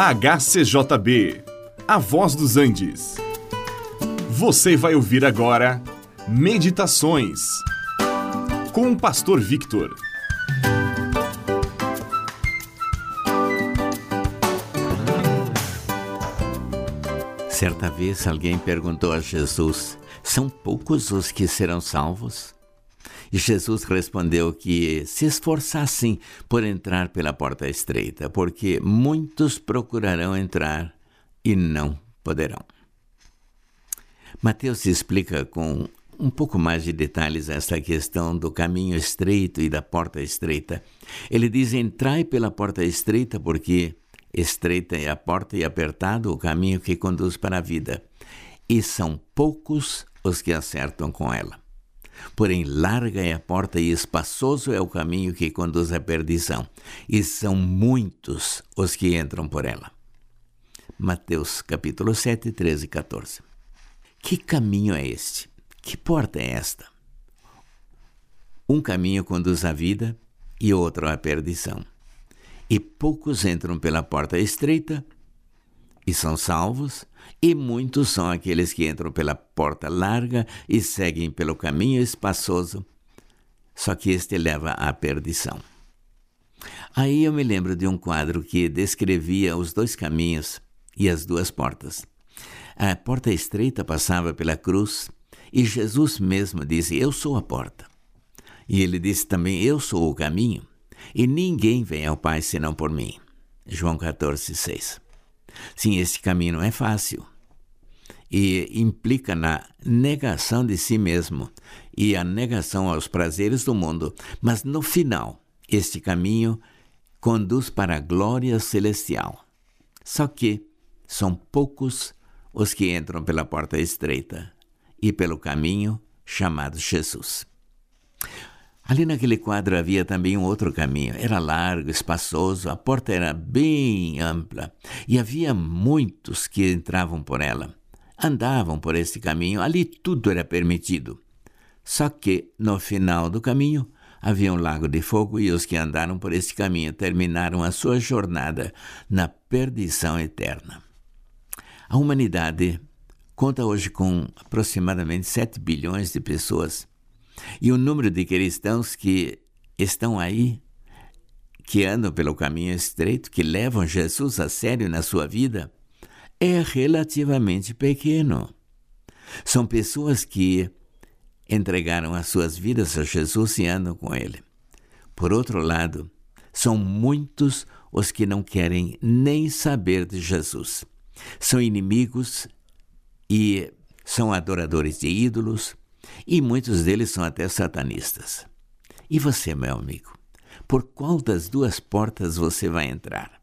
HCJB, A Voz dos Andes. Você vai ouvir agora Meditações com o Pastor Victor. Certa vez alguém perguntou a Jesus: São poucos os que serão salvos? E Jesus respondeu que se esforçassem por entrar pela porta estreita, porque muitos procurarão entrar e não poderão. Mateus explica com um pouco mais de detalhes esta questão do caminho estreito e da porta estreita. Ele diz: entrai pela porta estreita, porque estreita é a porta e apertado o caminho que conduz para a vida, e são poucos os que acertam com ela. Porém, larga é a porta e espaçoso é o caminho que conduz à perdição, e são muitos os que entram por ela. Mateus capítulo 7, 13 e 14. Que caminho é este? Que porta é esta? Um caminho conduz à vida e outro à perdição. E poucos entram pela porta estreita e são salvos, e muitos são aqueles que entram pela porta larga e seguem pelo caminho espaçoso, só que este leva à perdição. Aí eu me lembro de um quadro que descrevia os dois caminhos e as duas portas. A porta estreita passava pela cruz e Jesus mesmo disse: Eu sou a porta. E ele disse também: Eu sou o caminho, e ninguém vem ao Pai senão por mim. João 14, 6. Sim, esse caminho não é fácil e implica na negação de si mesmo e a negação aos prazeres do mundo, mas no final, este caminho conduz para a glória celestial. Só que são poucos os que entram pela porta estreita e pelo caminho chamado Jesus. Ali naquele quadro havia também um outro caminho. Era largo, espaçoso, a porta era bem ampla e havia muitos que entravam por ela. Andavam por esse caminho, ali tudo era permitido. Só que, no final do caminho, havia um lago de fogo e os que andaram por esse caminho terminaram a sua jornada na perdição eterna. A humanidade conta hoje com aproximadamente 7 bilhões de pessoas e o número de cristãos que estão aí, que andam pelo caminho estreito, que levam Jesus a sério na sua vida, é relativamente pequeno. São pessoas que entregaram as suas vidas a Jesus e andam com Ele. Por outro lado, são muitos os que não querem nem saber de Jesus. São inimigos e são adoradores de ídolos, e muitos deles são até satanistas. E você, meu amigo, por qual das duas portas você vai entrar?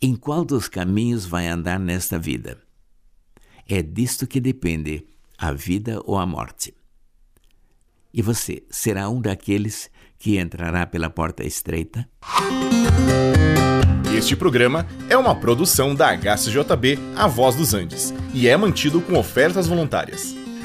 Em qual dos caminhos vai andar nesta vida? É disto que depende a vida ou a morte. E você será um daqueles que entrará pela porta estreita? Este programa é uma produção da HCJB A Voz dos Andes e é mantido com ofertas voluntárias.